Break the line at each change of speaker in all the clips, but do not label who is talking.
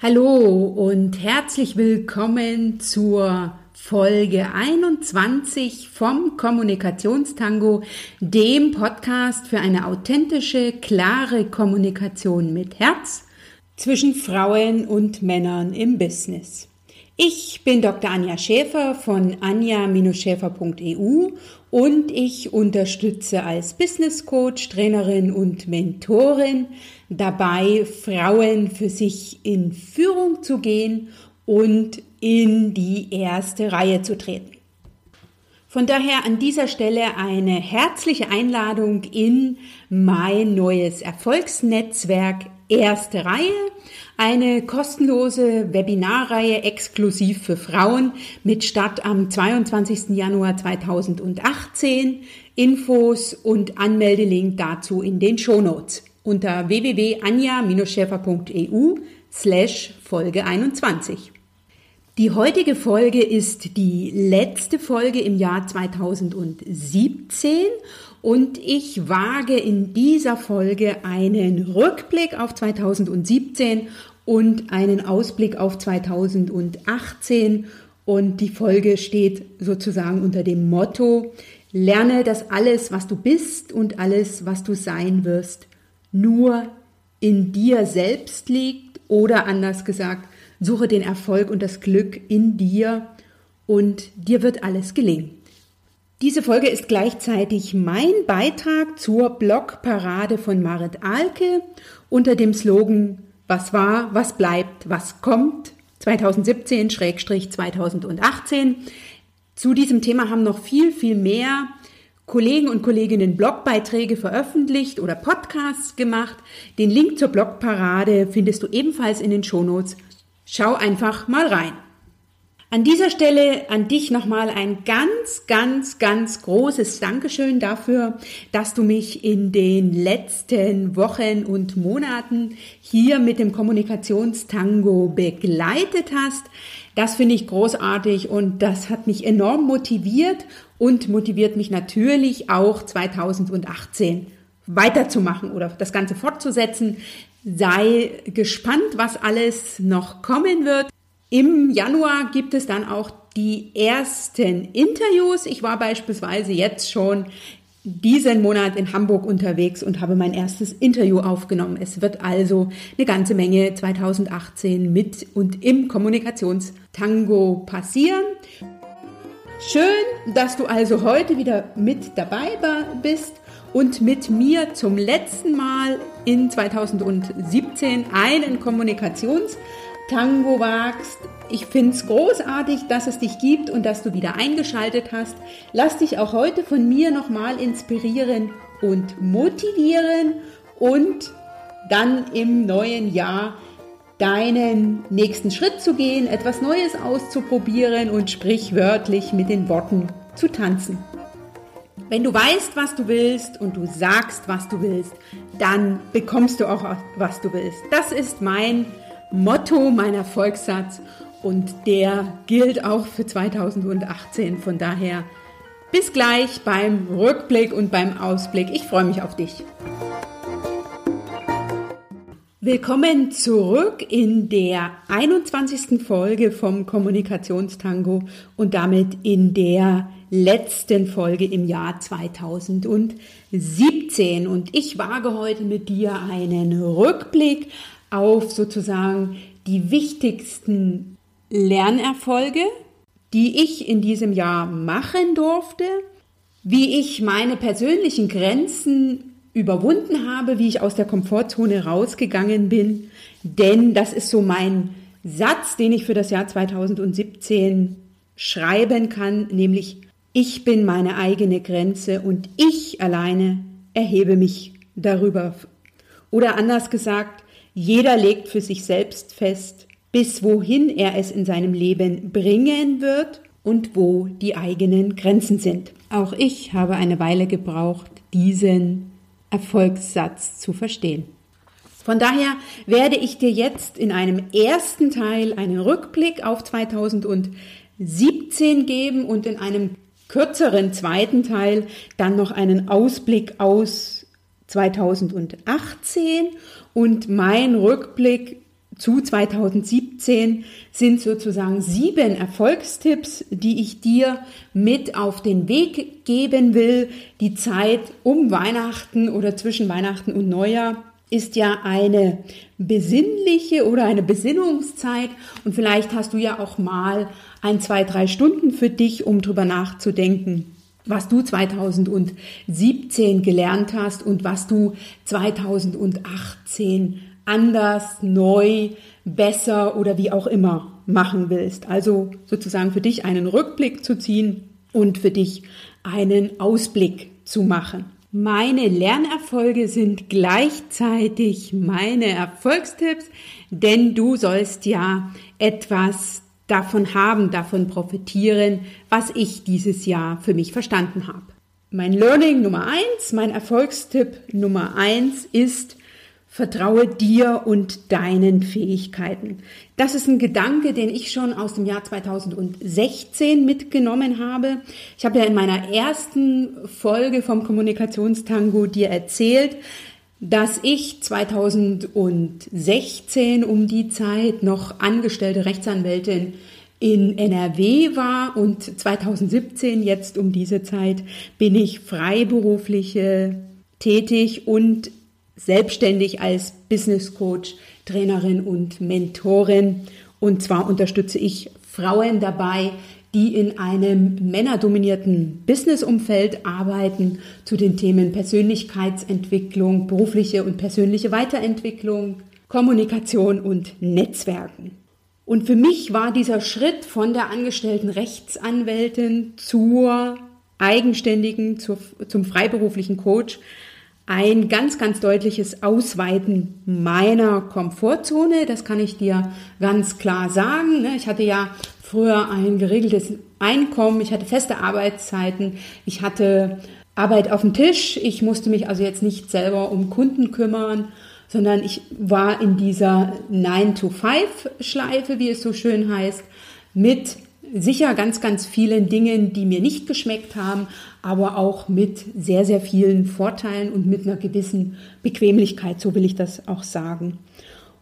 Hallo und herzlich willkommen zur Folge 21 vom Kommunikationstango, dem Podcast für eine authentische, klare Kommunikation mit Herz zwischen Frauen und Männern im Business. Ich bin Dr. Anja Schäfer von anja-schäfer.eu und ich unterstütze als Business Coach, Trainerin und Mentorin dabei, Frauen für sich in Führung zu gehen und in die erste Reihe zu treten. Von daher an dieser Stelle eine herzliche Einladung in mein neues Erfolgsnetzwerk Erste Reihe, eine kostenlose Webinarreihe exklusiv für Frauen mit Start am 22. Januar 2018. Infos und Anmeldelink dazu in den Shownotes unter www.anja-schäfer.eu slash Folge 21. Die heutige Folge ist die letzte Folge im Jahr 2017 und ich wage in dieser Folge einen Rückblick auf 2017 und einen Ausblick auf 2018 und die Folge steht sozusagen unter dem Motto, lerne, dass alles, was du bist und alles, was du sein wirst, nur in dir selbst liegt oder anders gesagt, suche den Erfolg und das Glück in dir und dir wird alles gelingen. Diese Folge ist gleichzeitig mein Beitrag zur Blogparade von Marit Alke unter dem Slogan Was war, was bleibt, was kommt 2017-2018. Zu diesem Thema haben noch viel, viel mehr Kollegen und Kolleginnen Blogbeiträge veröffentlicht oder Podcasts gemacht. Den Link zur Blogparade findest du ebenfalls in den Shownotes. Schau einfach mal rein. An dieser Stelle an dich nochmal ein ganz, ganz, ganz großes Dankeschön dafür, dass du mich in den letzten Wochen und Monaten hier mit dem Kommunikationstango begleitet hast. Das finde ich großartig und das hat mich enorm motiviert und motiviert mich natürlich auch 2018 weiterzumachen oder das Ganze fortzusetzen. Sei gespannt, was alles noch kommen wird. Im Januar gibt es dann auch die ersten Interviews. Ich war beispielsweise jetzt schon diesen Monat in Hamburg unterwegs und habe mein erstes Interview aufgenommen. Es wird also eine ganze Menge 2018 mit und im Kommunikationstango passieren. Schön, dass du also heute wieder mit dabei bist und mit mir zum letzten Mal in 2017 einen Kommunikationstango Tango wagst. Ich finde es großartig, dass es dich gibt und dass du wieder eingeschaltet hast. Lass dich auch heute von mir nochmal inspirieren und motivieren und dann im neuen Jahr deinen nächsten Schritt zu gehen, etwas Neues auszuprobieren und sprichwörtlich mit den Worten zu tanzen. Wenn du weißt, was du willst und du sagst, was du willst, dann bekommst du auch, was du willst. Das ist mein Motto, mein Erfolgssatz und der gilt auch für 2018. Von daher bis gleich beim Rückblick und beim Ausblick. Ich freue mich auf dich. Willkommen zurück in der 21. Folge vom Kommunikationstango und damit in der letzten Folge im Jahr 2017. Und ich wage heute mit dir einen Rückblick auf sozusagen die wichtigsten Lernerfolge, die ich in diesem Jahr machen durfte, wie ich meine persönlichen Grenzen überwunden habe, wie ich aus der Komfortzone rausgegangen bin, denn das ist so mein Satz, den ich für das Jahr 2017 schreiben kann, nämlich ich bin meine eigene Grenze und ich alleine erhebe mich darüber. Oder anders gesagt, jeder legt für sich selbst fest, bis wohin er es in seinem Leben bringen wird und wo die eigenen Grenzen sind. Auch ich habe eine Weile gebraucht, diesen Erfolgssatz zu verstehen. Von daher werde ich dir jetzt in einem ersten Teil einen Rückblick auf 2017 geben und in einem kürzeren zweiten Teil dann noch einen Ausblick aus 2018 und mein Rückblick zu 2017 sind sozusagen sieben Erfolgstipps, die ich dir mit auf den Weg geben will. Die Zeit um Weihnachten oder zwischen Weihnachten und Neujahr ist ja eine besinnliche oder eine Besinnungszeit und vielleicht hast du ja auch mal ein, zwei, drei Stunden für dich, um drüber nachzudenken, was du 2017 gelernt hast und was du 2018 anders, neu, besser oder wie auch immer machen willst. Also sozusagen für dich einen Rückblick zu ziehen und für dich einen Ausblick zu machen. Meine Lernerfolge sind gleichzeitig meine Erfolgstipps, denn du sollst ja etwas davon haben, davon profitieren, was ich dieses Jahr für mich verstanden habe. Mein Learning Nummer eins, mein Erfolgstipp Nummer eins ist, Vertraue dir und deinen Fähigkeiten. Das ist ein Gedanke, den ich schon aus dem Jahr 2016 mitgenommen habe. Ich habe ja in meiner ersten Folge vom Kommunikationstango dir erzählt, dass ich 2016 um die Zeit noch angestellte Rechtsanwältin in NRW war und 2017 jetzt um diese Zeit bin ich freiberufliche tätig und selbstständig als Business Coach, Trainerin und Mentorin. Und zwar unterstütze ich Frauen dabei, die in einem männerdominierten Businessumfeld arbeiten, zu den Themen Persönlichkeitsentwicklung, berufliche und persönliche Weiterentwicklung, Kommunikation und Netzwerken. Und für mich war dieser Schritt von der angestellten Rechtsanwältin zur eigenständigen, zur, zum freiberuflichen Coach ein ganz, ganz deutliches Ausweiten meiner Komfortzone. Das kann ich dir ganz klar sagen. Ich hatte ja früher ein geregeltes Einkommen, ich hatte feste Arbeitszeiten, ich hatte Arbeit auf dem Tisch, ich musste mich also jetzt nicht selber um Kunden kümmern, sondern ich war in dieser 9-to-5-Schleife, wie es so schön heißt, mit sicher ganz, ganz vielen Dingen, die mir nicht geschmeckt haben, aber auch mit sehr, sehr vielen Vorteilen und mit einer gewissen Bequemlichkeit, so will ich das auch sagen.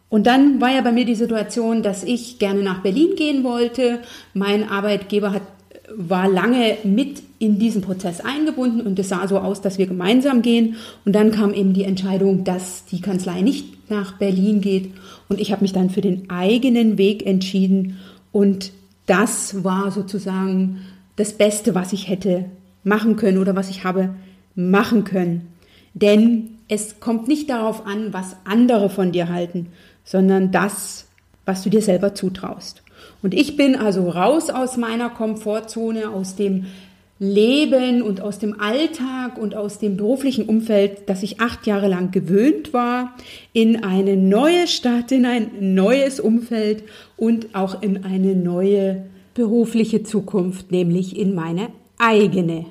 Und dann war ja bei mir die Situation, dass ich gerne nach Berlin gehen wollte. Mein Arbeitgeber hat, war lange mit in diesen Prozess eingebunden und es sah so aus, dass wir gemeinsam gehen. Und dann kam eben die Entscheidung, dass die Kanzlei nicht nach Berlin geht. Und ich habe mich dann für den eigenen Weg entschieden. Und das war sozusagen das Beste, was ich hätte machen können oder was ich habe machen können. Denn es kommt nicht darauf an, was andere von dir halten, sondern das, was du dir selber zutraust. Und ich bin also raus aus meiner Komfortzone, aus dem Leben und aus dem Alltag und aus dem beruflichen Umfeld, das ich acht Jahre lang gewöhnt war, in eine neue Stadt, in ein neues Umfeld und auch in eine neue berufliche Zukunft, nämlich in meine eigene.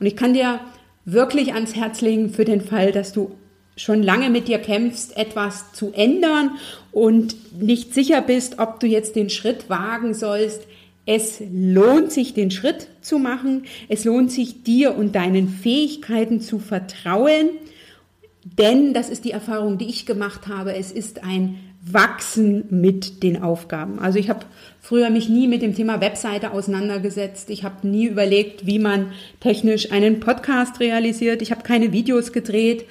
Und ich kann dir wirklich ans Herz legen für den Fall, dass du schon lange mit dir kämpfst, etwas zu ändern und nicht sicher bist, ob du jetzt den Schritt wagen sollst. Es lohnt sich, den Schritt zu machen. Es lohnt sich, dir und deinen Fähigkeiten zu vertrauen. Denn das ist die Erfahrung, die ich gemacht habe. Es ist ein Wachsen mit den Aufgaben. Also ich habe früher mich nie mit dem Thema Webseite auseinandergesetzt. Ich habe nie überlegt, wie man technisch einen Podcast realisiert. Ich habe keine Videos gedreht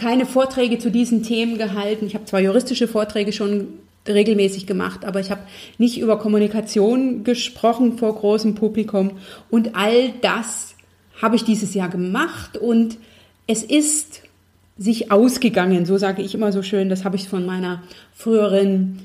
keine Vorträge zu diesen Themen gehalten. Ich habe zwar juristische Vorträge schon regelmäßig gemacht, aber ich habe nicht über Kommunikation gesprochen vor großem Publikum. Und all das habe ich dieses Jahr gemacht und es ist sich ausgegangen, so sage ich immer so schön, das habe ich von meiner früheren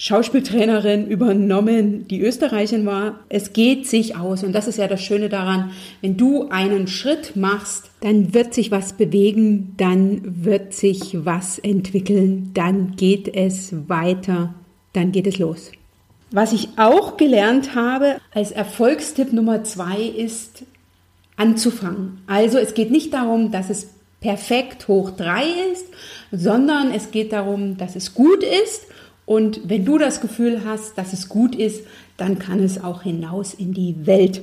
Schauspieltrainerin übernommen, die Österreicherin war. Es geht sich aus und das ist ja das Schöne daran, wenn du einen Schritt machst, dann wird sich was bewegen, dann wird sich was entwickeln, dann geht es weiter, dann geht es los. Was ich auch gelernt habe als Erfolgstipp Nummer zwei ist anzufangen. Also es geht nicht darum, dass es perfekt hoch drei ist, sondern es geht darum, dass es gut ist und wenn du das Gefühl hast, dass es gut ist, dann kann es auch hinaus in die Welt.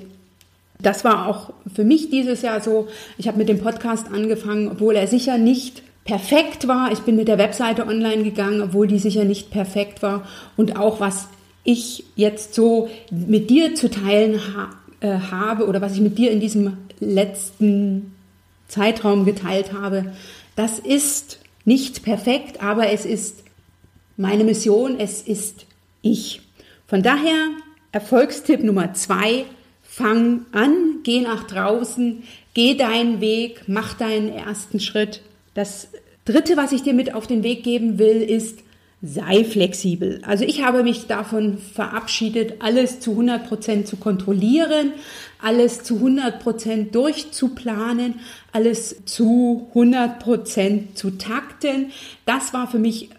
Das war auch für mich dieses Jahr so. Ich habe mit dem Podcast angefangen, obwohl er sicher nicht perfekt war. Ich bin mit der Webseite online gegangen, obwohl die sicher nicht perfekt war. Und auch was ich jetzt so mit dir zu teilen ha äh, habe oder was ich mit dir in diesem letzten Zeitraum geteilt habe, das ist nicht perfekt, aber es ist meine Mission, es ist ich. Von daher Erfolgstipp Nummer zwei, fang an, geh nach draußen, geh deinen Weg, mach deinen ersten Schritt. Das dritte, was ich dir mit auf den Weg geben will, ist, sei flexibel. Also ich habe mich davon verabschiedet, alles zu 100 Prozent zu kontrollieren, alles zu 100 Prozent durchzuplanen, alles zu 100 Prozent zu takten. Das war für mich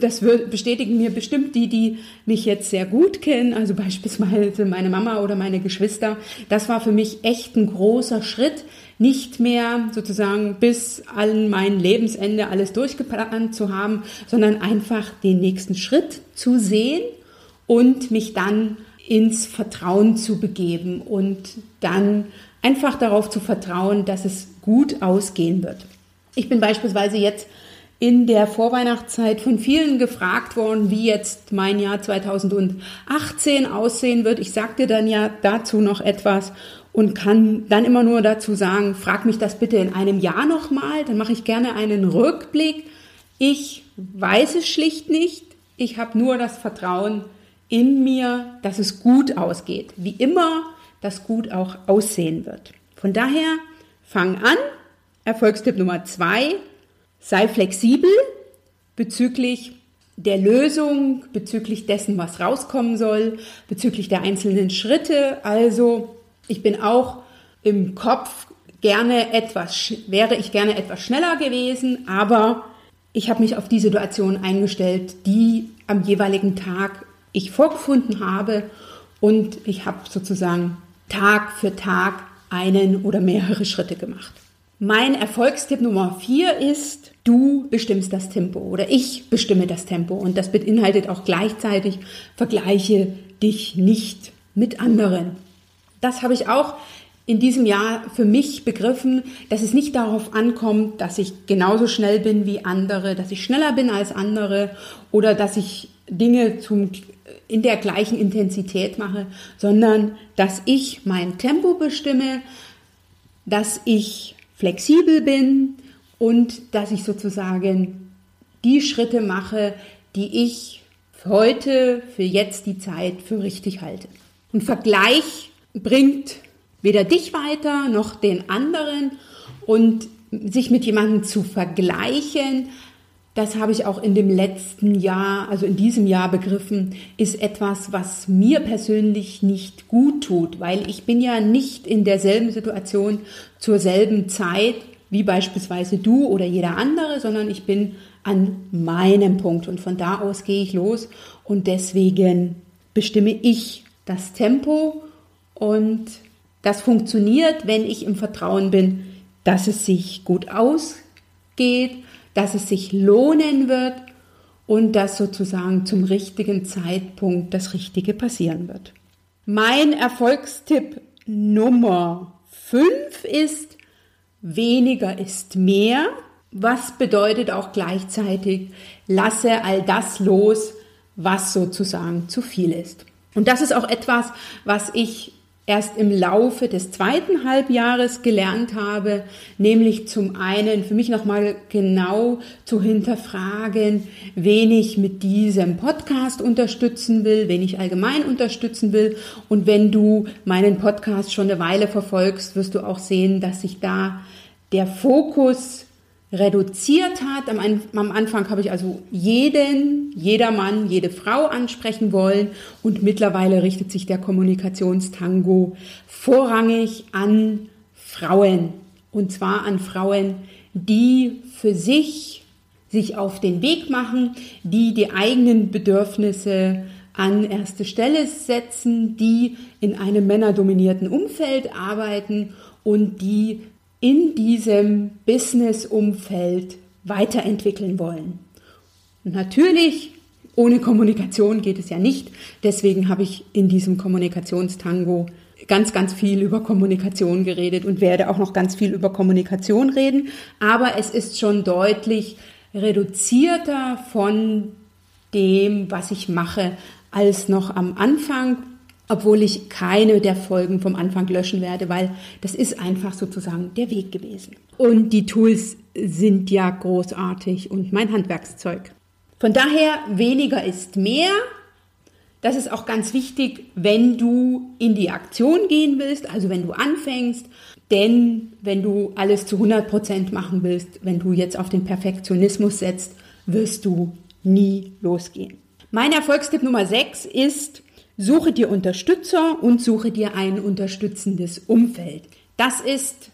das bestätigen mir bestimmt die, die mich jetzt sehr gut kennen, also beispielsweise meine Mama oder meine Geschwister. Das war für mich echt ein großer Schritt, nicht mehr sozusagen bis an mein Lebensende alles durchgeplant zu haben, sondern einfach den nächsten Schritt zu sehen und mich dann ins Vertrauen zu begeben und dann einfach darauf zu vertrauen, dass es gut ausgehen wird. Ich bin beispielsweise jetzt in der Vorweihnachtszeit von vielen gefragt worden, wie jetzt mein Jahr 2018 aussehen wird. Ich sagte dann ja dazu noch etwas und kann dann immer nur dazu sagen, frag mich das bitte in einem Jahr nochmal, dann mache ich gerne einen Rückblick. Ich weiß es schlicht nicht. Ich habe nur das Vertrauen in mir, dass es gut ausgeht. Wie immer, das gut auch aussehen wird. Von daher, fang an. Erfolgstipp Nummer zwei, sei flexibel bezüglich der Lösung, bezüglich dessen, was rauskommen soll, bezüglich der einzelnen Schritte. Also ich bin auch im Kopf gerne etwas, wäre ich gerne etwas schneller gewesen, aber ich habe mich auf die Situation eingestellt, die am jeweiligen Tag ich vorgefunden habe und ich habe sozusagen Tag für Tag einen oder mehrere Schritte gemacht. Mein Erfolgstipp Nummer vier ist, du bestimmst das Tempo oder ich bestimme das Tempo. Und das beinhaltet auch gleichzeitig, vergleiche dich nicht mit anderen. Das habe ich auch in diesem Jahr für mich begriffen, dass es nicht darauf ankommt, dass ich genauso schnell bin wie andere, dass ich schneller bin als andere oder dass ich Dinge zum, in der gleichen Intensität mache, sondern dass ich mein Tempo bestimme, dass ich flexibel bin und dass ich sozusagen die Schritte mache, die ich heute, für jetzt die Zeit für richtig halte. Und Vergleich bringt weder dich weiter noch den anderen und sich mit jemandem zu vergleichen, das habe ich auch in dem letzten Jahr, also in diesem Jahr begriffen, ist etwas, was mir persönlich nicht gut tut, weil ich bin ja nicht in derselben Situation zur selben Zeit wie beispielsweise du oder jeder andere, sondern ich bin an meinem Punkt und von da aus gehe ich los und deswegen bestimme ich das Tempo und das funktioniert, wenn ich im Vertrauen bin, dass es sich gut ausgeht, dass es sich lohnen wird und dass sozusagen zum richtigen Zeitpunkt das Richtige passieren wird. Mein Erfolgstipp Nummer 5 ist, weniger ist mehr, was bedeutet auch gleichzeitig, lasse all das los, was sozusagen zu viel ist. Und das ist auch etwas, was ich erst im Laufe des zweiten Halbjahres gelernt habe, nämlich zum einen für mich nochmal genau zu hinterfragen, wen ich mit diesem Podcast unterstützen will, wen ich allgemein unterstützen will. Und wenn du meinen Podcast schon eine Weile verfolgst, wirst du auch sehen, dass sich da der Fokus reduziert hat. Am, am, Anfang habe ich also jeden, jeder Mann, jede Frau ansprechen wollen und mittlerweile richtet sich der Kommunikationstango vorrangig an Frauen. Und zwar an Frauen, die für sich sich auf den Weg machen, die die eigenen Bedürfnisse an erste Stelle setzen, die in einem männerdominierten Umfeld arbeiten und die in diesem Business-Umfeld weiterentwickeln wollen. Und natürlich, ohne Kommunikation geht es ja nicht. Deswegen habe ich in diesem Kommunikationstango ganz, ganz viel über Kommunikation geredet und werde auch noch ganz viel über Kommunikation reden. Aber es ist schon deutlich reduzierter von dem, was ich mache, als noch am Anfang, obwohl ich keine der Folgen vom Anfang löschen werde, weil das ist einfach sozusagen der Weg gewesen. Und die Tools sind ja großartig und mein Handwerkszeug. Von daher, weniger ist mehr. Das ist auch ganz wichtig, wenn du in die Aktion gehen willst, also wenn du anfängst. Denn wenn du alles zu 100 Prozent machen willst, wenn du jetzt auf den Perfektionismus setzt, wirst du nie losgehen. Mein Erfolgstipp Nummer 6 ist, suche dir Unterstützer und suche dir ein unterstützendes Umfeld. Das ist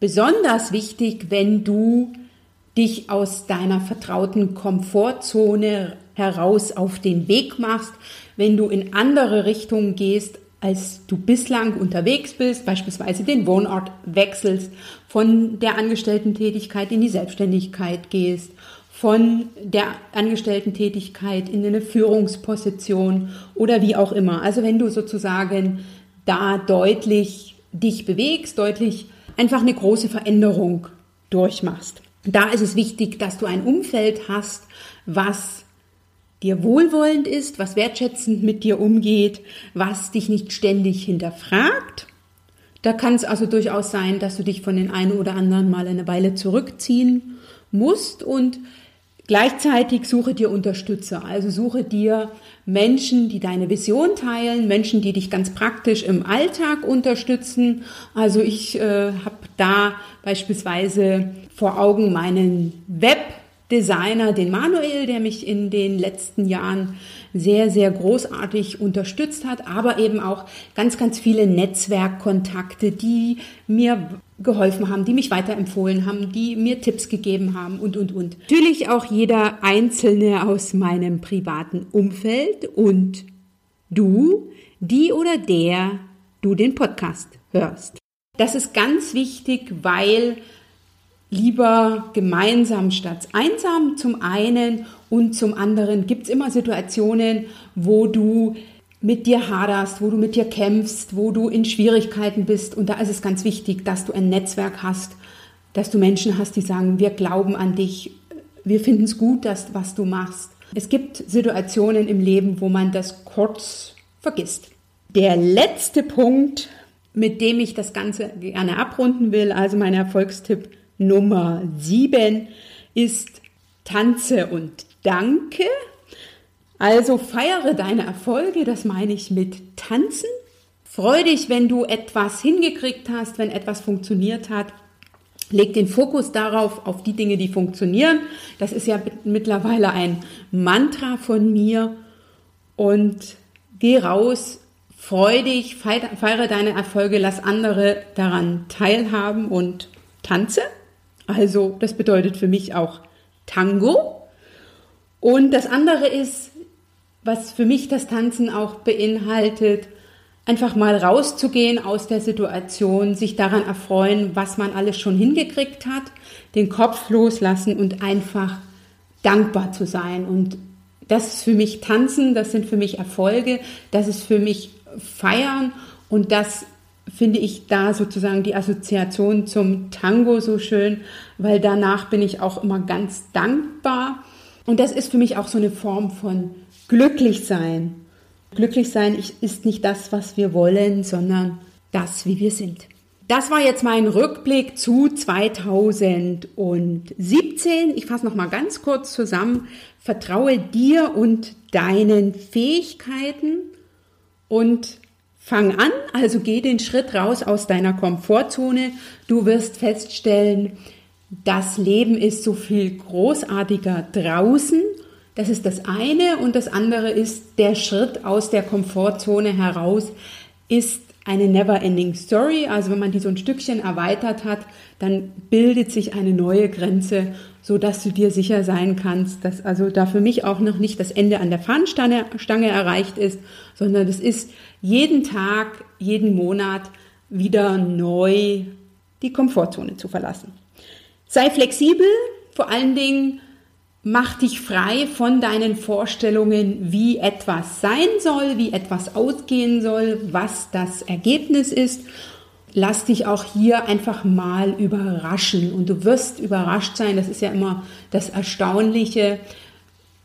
besonders wichtig, wenn du dich aus deiner vertrauten Komfortzone heraus auf den Weg machst, wenn du in andere Richtungen gehst, als du bislang unterwegs bist, beispielsweise den Wohnort wechselst, von der Angestellten-Tätigkeit in die Selbstständigkeit gehst, von der Angestellten-Tätigkeit in eine Führungsposition oder wie auch immer. Also wenn du sozusagen da deutlich dich bewegst, deutlich einfach eine große Veränderung durchmachst. Da ist es wichtig, dass du ein Umfeld hast, was dir wohlwollend ist, was wertschätzend mit dir umgeht, was dich nicht ständig hinterfragt. Da kann es also durchaus sein, dass du dich von den einen oder anderen mal eine Weile zurückziehen musst und Gleichzeitig suche dir Unterstützer, also suche dir Menschen, die deine Vision teilen, Menschen, die dich ganz praktisch im Alltag unterstützen. Also ich äh, habe da beispielsweise vor Augen meinen Webdesigner, den Manuel, der mich in den letzten Jahren sehr, sehr großartig unterstützt hat, aber eben auch ganz, ganz viele Netzwerkkontakte, die mir geholfen haben, die mich weiterempfohlen haben, die mir Tipps gegeben haben und, und, und. Natürlich auch jeder Einzelne aus meinem privaten Umfeld und du, die oder der du den Podcast hörst. Das ist ganz wichtig, weil lieber gemeinsam statt einsam zum einen und zum anderen gibt es immer Situationen, wo du mit dir haderst, wo du mit dir kämpfst, wo du in Schwierigkeiten bist. Und da ist es ganz wichtig, dass du ein Netzwerk hast, dass du Menschen hast, die sagen, wir glauben an dich, wir finden es gut, dass, was du machst. Es gibt Situationen im Leben, wo man das kurz vergisst. Der letzte Punkt, mit dem ich das Ganze gerne abrunden will, also mein Erfolgstipp Nummer 7 ist Tanze und Danke. Also feiere deine Erfolge, das meine ich mit Tanzen. Freu dich, wenn du etwas hingekriegt hast, wenn etwas funktioniert hat. Leg den Fokus darauf, auf die Dinge, die funktionieren. Das ist ja mittlerweile ein Mantra von mir. Und geh raus, freu dich, feiere deine Erfolge, lass andere daran teilhaben und tanze. Also das bedeutet für mich auch Tango. Und das andere ist, was für mich das Tanzen auch beinhaltet, einfach mal rauszugehen aus der Situation, sich daran erfreuen, was man alles schon hingekriegt hat, den Kopf loslassen und einfach dankbar zu sein. Und das ist für mich Tanzen, das sind für mich Erfolge, das ist für mich Feiern und das finde ich da sozusagen die Assoziation zum Tango so schön, weil danach bin ich auch immer ganz dankbar. Und das ist für mich auch so eine Form von glücklich sein. Glücklich sein ist nicht das, was wir wollen, sondern das, wie wir sind. Das war jetzt mein Rückblick zu 2017. Ich fasse noch mal ganz kurz zusammen. Vertraue dir und deinen Fähigkeiten und Fang an, also geh den Schritt raus aus deiner Komfortzone. Du wirst feststellen, das Leben ist so viel großartiger draußen. Das ist das eine. Und das andere ist, der Schritt aus der Komfortzone heraus ist eine never-ending Story. Also wenn man die so ein Stückchen erweitert hat, dann bildet sich eine neue Grenze, so dass du dir sicher sein kannst, dass also da für mich auch noch nicht das Ende an der Fahnenstange Stange erreicht ist, sondern es ist jeden Tag, jeden Monat wieder neu die Komfortzone zu verlassen. Sei flexibel, vor allen Dingen Mach dich frei von deinen Vorstellungen, wie etwas sein soll, wie etwas ausgehen soll, was das Ergebnis ist. Lass dich auch hier einfach mal überraschen und du wirst überrascht sein. Das ist ja immer das Erstaunliche,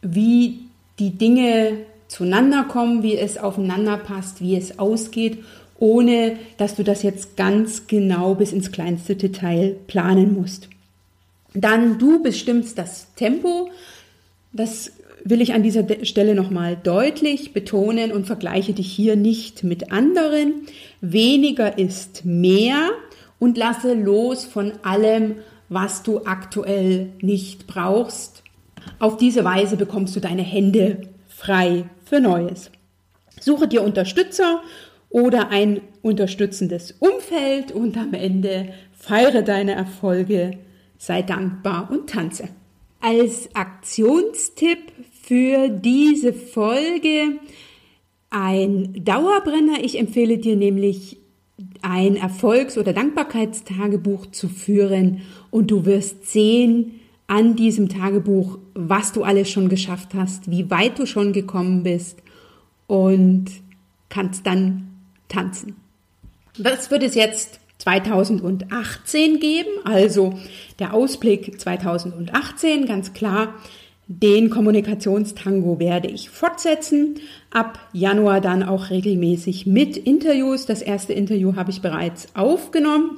wie die Dinge zueinander kommen, wie es aufeinander passt, wie es ausgeht, ohne dass du das jetzt ganz genau bis ins kleinste Detail planen musst. Dann du bestimmst das Tempo. Das will ich an dieser Stelle nochmal deutlich betonen und vergleiche dich hier nicht mit anderen. Weniger ist mehr und lasse los von allem, was du aktuell nicht brauchst. Auf diese Weise bekommst du deine Hände frei für Neues. Suche dir Unterstützer oder ein unterstützendes Umfeld und am Ende feiere deine Erfolge sei dankbar und tanze. Als Aktionstipp für diese Folge ein Dauerbrenner. Ich empfehle dir nämlich ein Erfolgs- oder Dankbarkeitstagebuch zu führen und du wirst sehen an diesem Tagebuch, was du alles schon geschafft hast, wie weit du schon gekommen bist und kannst dann tanzen. Was wird es jetzt 2018 geben, also der Ausblick 2018, ganz klar. Den Kommunikationstango werde ich fortsetzen. Ab Januar dann auch regelmäßig mit Interviews. Das erste Interview habe ich bereits aufgenommen.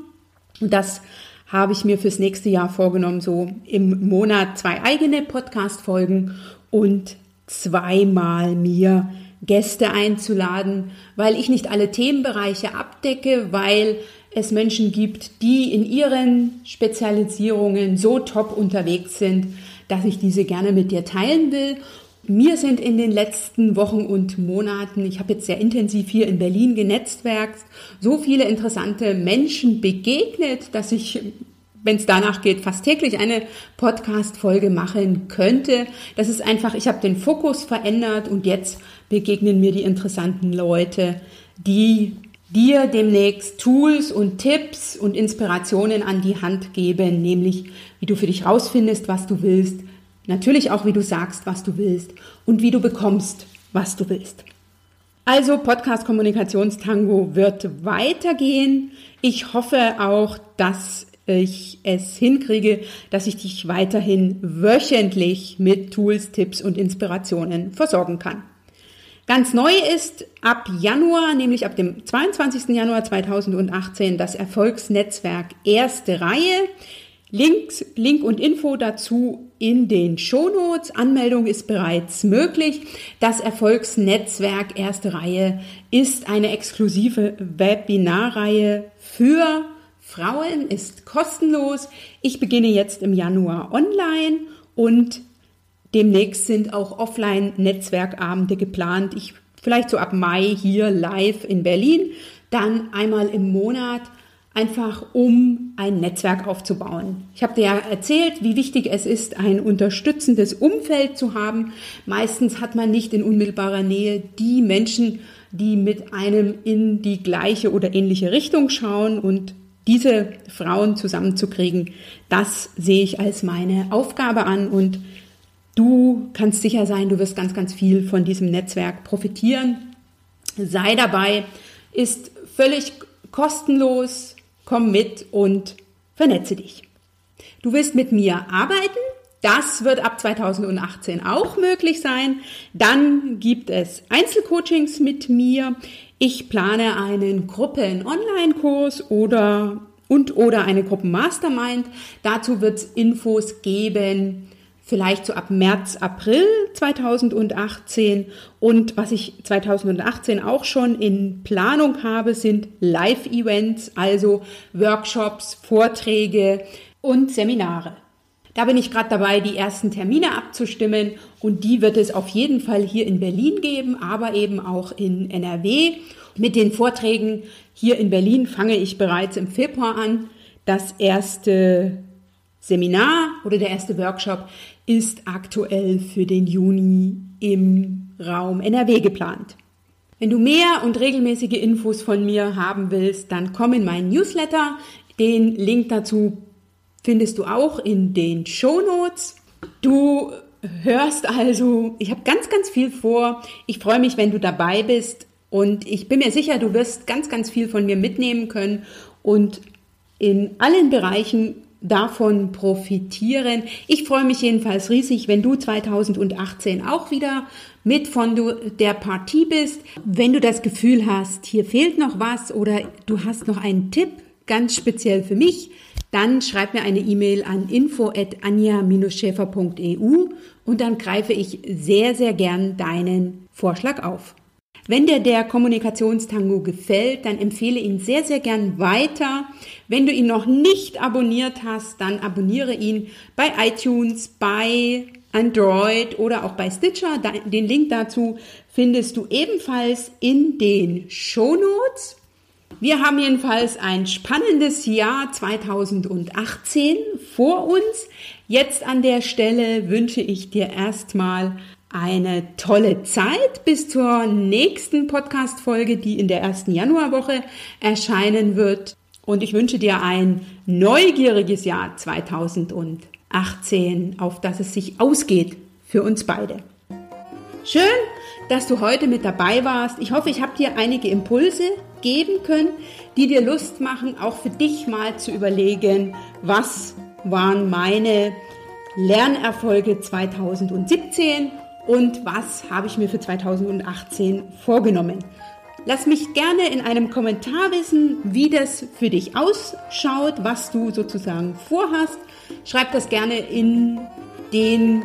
Und das habe ich mir fürs nächste Jahr vorgenommen, so im Monat zwei eigene Podcast-Folgen und zweimal mir Gäste einzuladen, weil ich nicht alle Themenbereiche abdecke, weil es Menschen gibt, die in ihren Spezialisierungen so top unterwegs sind, dass ich diese gerne mit dir teilen will. Mir sind in den letzten Wochen und Monaten, ich habe jetzt sehr intensiv hier in Berlin genetzwerkt, so viele interessante Menschen begegnet, dass ich, wenn es danach geht, fast täglich eine Podcast-Folge machen könnte. Das ist einfach, ich habe den Fokus verändert und jetzt begegnen mir die interessanten Leute, die dir demnächst Tools und Tipps und Inspirationen an die Hand geben, nämlich wie du für dich rausfindest, was du willst, natürlich auch wie du sagst, was du willst und wie du bekommst, was du willst. Also Podcast Kommunikationstango wird weitergehen. Ich hoffe auch, dass ich es hinkriege, dass ich dich weiterhin wöchentlich mit Tools, Tipps und Inspirationen versorgen kann. Ganz neu ist ab Januar, nämlich ab dem 22. Januar 2018, das Erfolgsnetzwerk Erste Reihe. Links, Link und Info dazu in den Shownotes. Anmeldung ist bereits möglich. Das Erfolgsnetzwerk Erste Reihe ist eine exklusive Webinarreihe für Frauen, ist kostenlos. Ich beginne jetzt im Januar online und Demnächst sind auch Offline-Netzwerkabende geplant. Ich vielleicht so ab Mai hier live in Berlin, dann einmal im Monat einfach um ein Netzwerk aufzubauen. Ich habe dir ja erzählt, wie wichtig es ist, ein unterstützendes Umfeld zu haben. Meistens hat man nicht in unmittelbarer Nähe die Menschen, die mit einem in die gleiche oder ähnliche Richtung schauen und diese Frauen zusammenzukriegen, das sehe ich als meine Aufgabe an und Du kannst sicher sein, du wirst ganz, ganz viel von diesem Netzwerk profitieren. Sei dabei, ist völlig kostenlos, komm mit und vernetze dich. Du willst mit mir arbeiten? Das wird ab 2018 auch möglich sein. Dann gibt es Einzelcoachings mit mir. Ich plane einen Gruppen-Online-Kurs oder und oder eine Gruppen-Mastermind. Dazu wird es Infos geben vielleicht so ab März, April 2018. Und was ich 2018 auch schon in Planung habe, sind Live-Events, also Workshops, Vorträge und Seminare. Da bin ich gerade dabei, die ersten Termine abzustimmen und die wird es auf jeden Fall hier in Berlin geben, aber eben auch in NRW. Mit den Vorträgen hier in Berlin fange ich bereits im Februar an. Das erste Seminar oder der erste Workshop ist aktuell für den Juni im Raum NRW geplant. Wenn du mehr und regelmäßige Infos von mir haben willst, dann komm in meinen Newsletter. Den Link dazu findest du auch in den Show Notes. Du hörst also, ich habe ganz, ganz viel vor. Ich freue mich, wenn du dabei bist und ich bin mir sicher, du wirst ganz, ganz viel von mir mitnehmen können und in allen Bereichen davon profitieren. Ich freue mich jedenfalls riesig, wenn du 2018 auch wieder mit von der Partie bist. Wenn du das Gefühl hast, hier fehlt noch was oder du hast noch einen Tipp, ganz speziell für mich, dann schreib mir eine E-Mail an info@anja-schäfer.eu und dann greife ich sehr, sehr gern deinen Vorschlag auf. Wenn dir der Kommunikationstango gefällt, dann empfehle ihn sehr, sehr gern weiter. Wenn du ihn noch nicht abonniert hast, dann abonniere ihn bei iTunes, bei Android oder auch bei Stitcher. Den Link dazu findest du ebenfalls in den Show Notes. Wir haben jedenfalls ein spannendes Jahr 2018 vor uns. Jetzt an der Stelle wünsche ich dir erstmal eine tolle Zeit bis zur nächsten Podcast-Folge, die in der ersten Januarwoche erscheinen wird. Und ich wünsche dir ein neugieriges Jahr 2018, auf das es sich ausgeht für uns beide. Schön, dass du heute mit dabei warst. Ich hoffe, ich habe dir einige Impulse geben können, die dir Lust machen, auch für dich mal zu überlegen, was waren meine Lernerfolge 2017 und was habe ich mir für 2018 vorgenommen. Lass mich gerne in einem Kommentar wissen, wie das für dich ausschaut, was du sozusagen vorhast. Schreib das gerne in den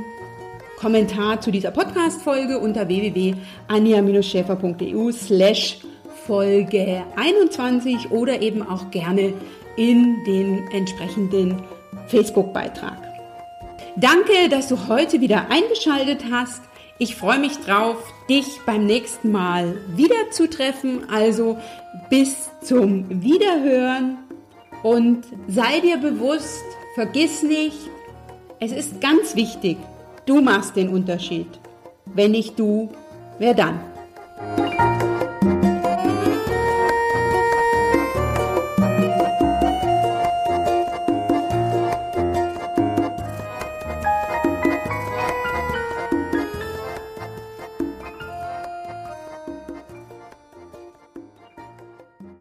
Kommentar zu dieser Podcast-Folge unter www.anja-schäfer.eu slash Folge 21 oder eben auch gerne in den entsprechenden Facebook-Beitrag. Danke, dass du heute wieder eingeschaltet hast. Ich freue mich drauf, dich beim nächsten Mal wieder zu treffen. Also bis zum Wiederhören und sei dir bewusst, vergiss nicht, es ist ganz wichtig, du machst den Unterschied. Wenn nicht du, wer dann?